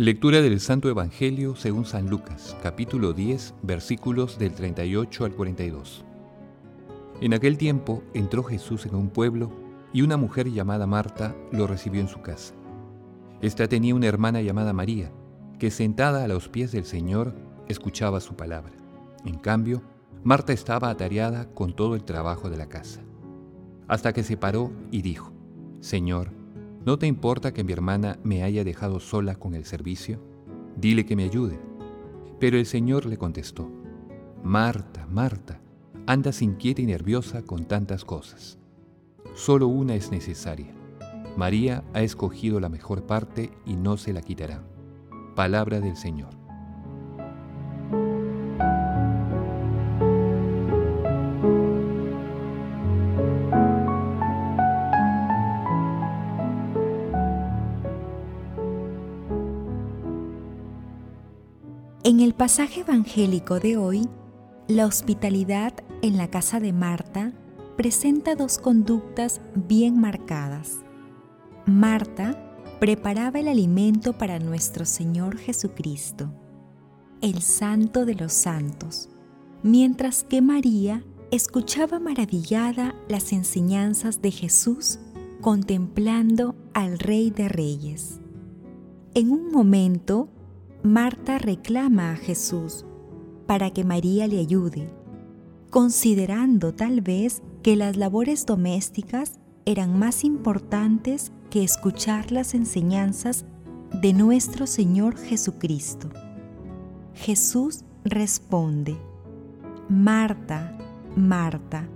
Lectura del Santo Evangelio según San Lucas, capítulo 10, versículos del 38 al 42. En aquel tiempo entró Jesús en un pueblo y una mujer llamada Marta lo recibió en su casa. Esta tenía una hermana llamada María, que sentada a los pies del Señor escuchaba su palabra. En cambio, Marta estaba atareada con todo el trabajo de la casa. Hasta que se paró y dijo, Señor, ¿No te importa que mi hermana me haya dejado sola con el servicio? Dile que me ayude. Pero el Señor le contestó, Marta, Marta, andas inquieta y nerviosa con tantas cosas. Solo una es necesaria. María ha escogido la mejor parte y no se la quitará. Palabra del Señor. En el pasaje evangélico de hoy, la hospitalidad en la casa de Marta presenta dos conductas bien marcadas. Marta preparaba el alimento para nuestro Señor Jesucristo, el Santo de los Santos, mientras que María escuchaba maravillada las enseñanzas de Jesús contemplando al Rey de Reyes. En un momento, Marta reclama a Jesús para que María le ayude, considerando tal vez que las labores domésticas eran más importantes que escuchar las enseñanzas de nuestro Señor Jesucristo. Jesús responde, Marta, Marta,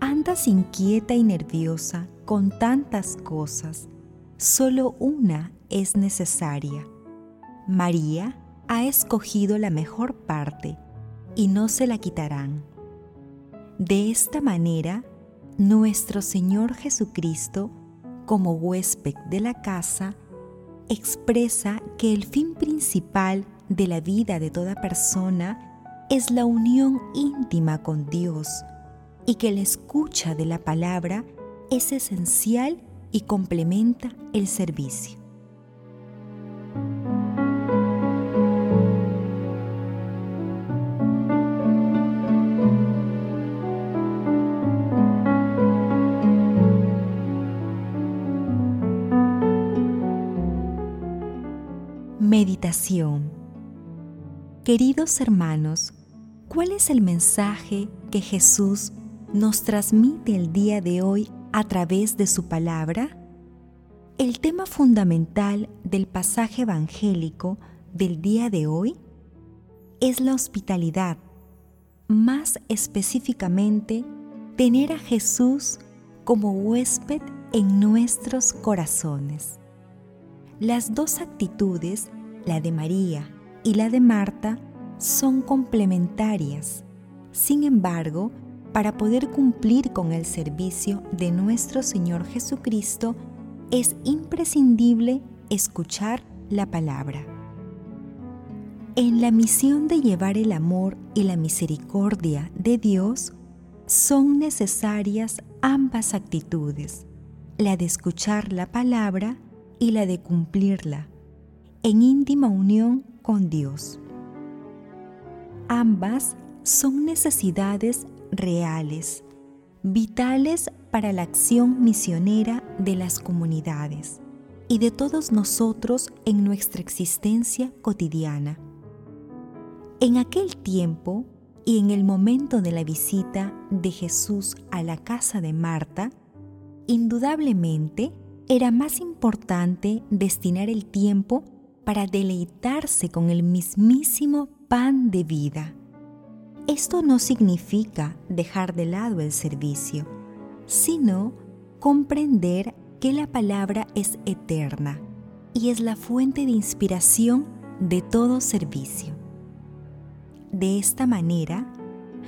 andas inquieta y nerviosa con tantas cosas, solo una es necesaria. María ha escogido la mejor parte y no se la quitarán. De esta manera, nuestro Señor Jesucristo, como huésped de la casa, expresa que el fin principal de la vida de toda persona es la unión íntima con Dios y que la escucha de la palabra es esencial y complementa el servicio. Queridos hermanos, ¿cuál es el mensaje que Jesús nos transmite el día de hoy a través de su palabra? El tema fundamental del pasaje evangélico del día de hoy es la hospitalidad, más específicamente tener a Jesús como huésped en nuestros corazones. Las dos actitudes la de María y la de Marta, son complementarias. Sin embargo, para poder cumplir con el servicio de nuestro Señor Jesucristo, es imprescindible escuchar la palabra. En la misión de llevar el amor y la misericordia de Dios, son necesarias ambas actitudes, la de escuchar la palabra y la de cumplirla, en íntima unión con Dios. Ambas son necesidades reales, vitales para la acción misionera de las comunidades y de todos nosotros en nuestra existencia cotidiana. En aquel tiempo y en el momento de la visita de Jesús a la casa de Marta, indudablemente era más importante destinar el tiempo para deleitarse con el mismísimo pan de vida. Esto no significa dejar de lado el servicio, sino comprender que la palabra es eterna y es la fuente de inspiración de todo servicio. De esta manera,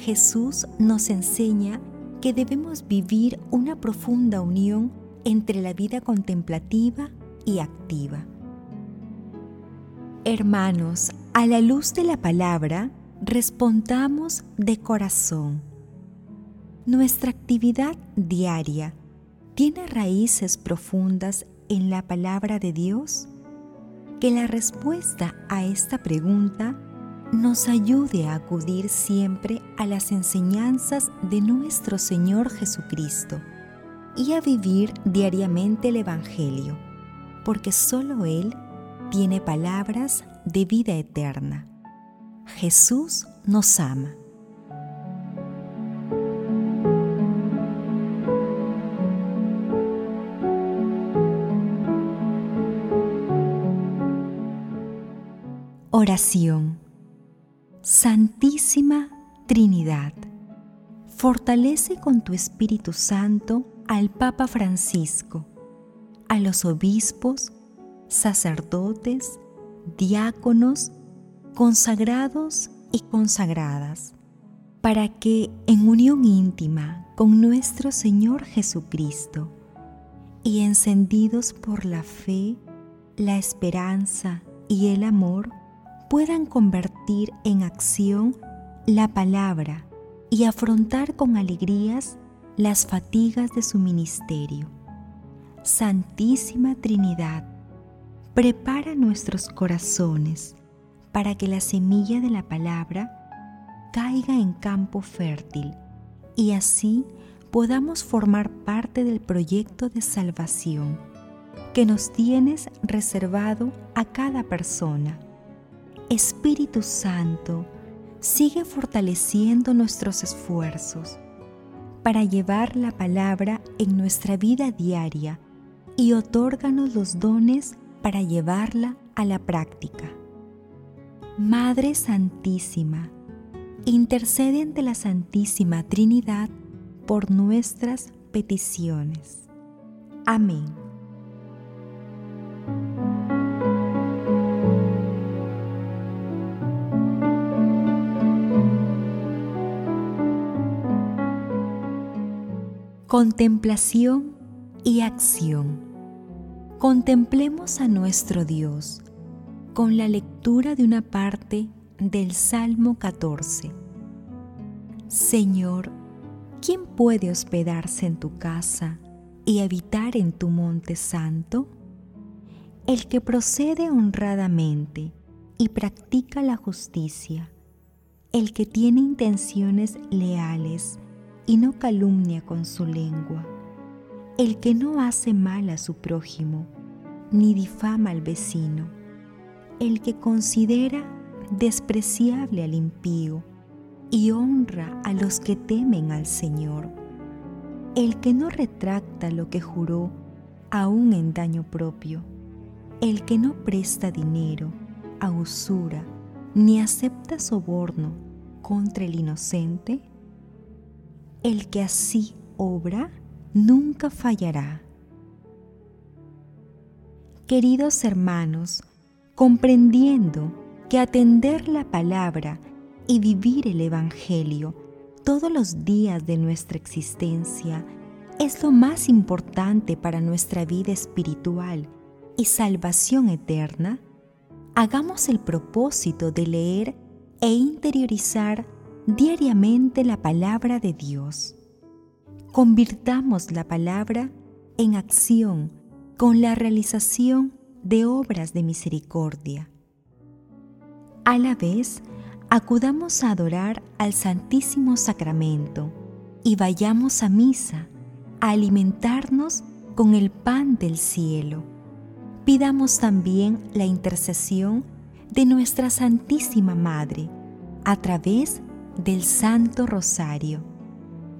Jesús nos enseña que debemos vivir una profunda unión entre la vida contemplativa y activa. Hermanos, a la luz de la palabra, respondamos de corazón. Nuestra actividad diaria tiene raíces profundas en la palabra de Dios. Que la respuesta a esta pregunta nos ayude a acudir siempre a las enseñanzas de nuestro Señor Jesucristo y a vivir diariamente el Evangelio, porque solo Él tiene palabras de vida eterna. Jesús nos ama. Oración Santísima Trinidad, fortalece con tu Espíritu Santo al Papa Francisco, a los obispos, sacerdotes, diáconos, consagrados y consagradas, para que en unión íntima con nuestro Señor Jesucristo y encendidos por la fe, la esperanza y el amor, puedan convertir en acción la palabra y afrontar con alegrías las fatigas de su ministerio. Santísima Trinidad, prepara nuestros corazones para que la semilla de la palabra caiga en campo fértil y así podamos formar parte del proyecto de salvación que nos tienes reservado a cada persona. Espíritu Santo, sigue fortaleciendo nuestros esfuerzos para llevar la palabra en nuestra vida diaria y otórganos los dones para llevarla a la práctica. Madre Santísima, intercede ante la Santísima Trinidad por nuestras peticiones. Amén. Contemplación y acción. Contemplemos a nuestro Dios con la lectura de una parte del Salmo 14. Señor, ¿quién puede hospedarse en tu casa y habitar en tu monte santo? El que procede honradamente y practica la justicia, el que tiene intenciones leales y no calumnia con su lengua, el que no hace mal a su prójimo, ni difama al vecino, el que considera despreciable al impío y honra a los que temen al Señor, el que no retracta lo que juró aún en daño propio, el que no presta dinero a usura ni acepta soborno contra el inocente, el que así obra nunca fallará. Queridos hermanos, comprendiendo que atender la palabra y vivir el Evangelio todos los días de nuestra existencia es lo más importante para nuestra vida espiritual y salvación eterna, hagamos el propósito de leer e interiorizar diariamente la palabra de Dios. Convirtamos la palabra en acción con la realización de obras de misericordia. A la vez, acudamos a adorar al Santísimo Sacramento y vayamos a misa a alimentarnos con el pan del cielo. Pidamos también la intercesión de nuestra Santísima Madre a través del Santo Rosario.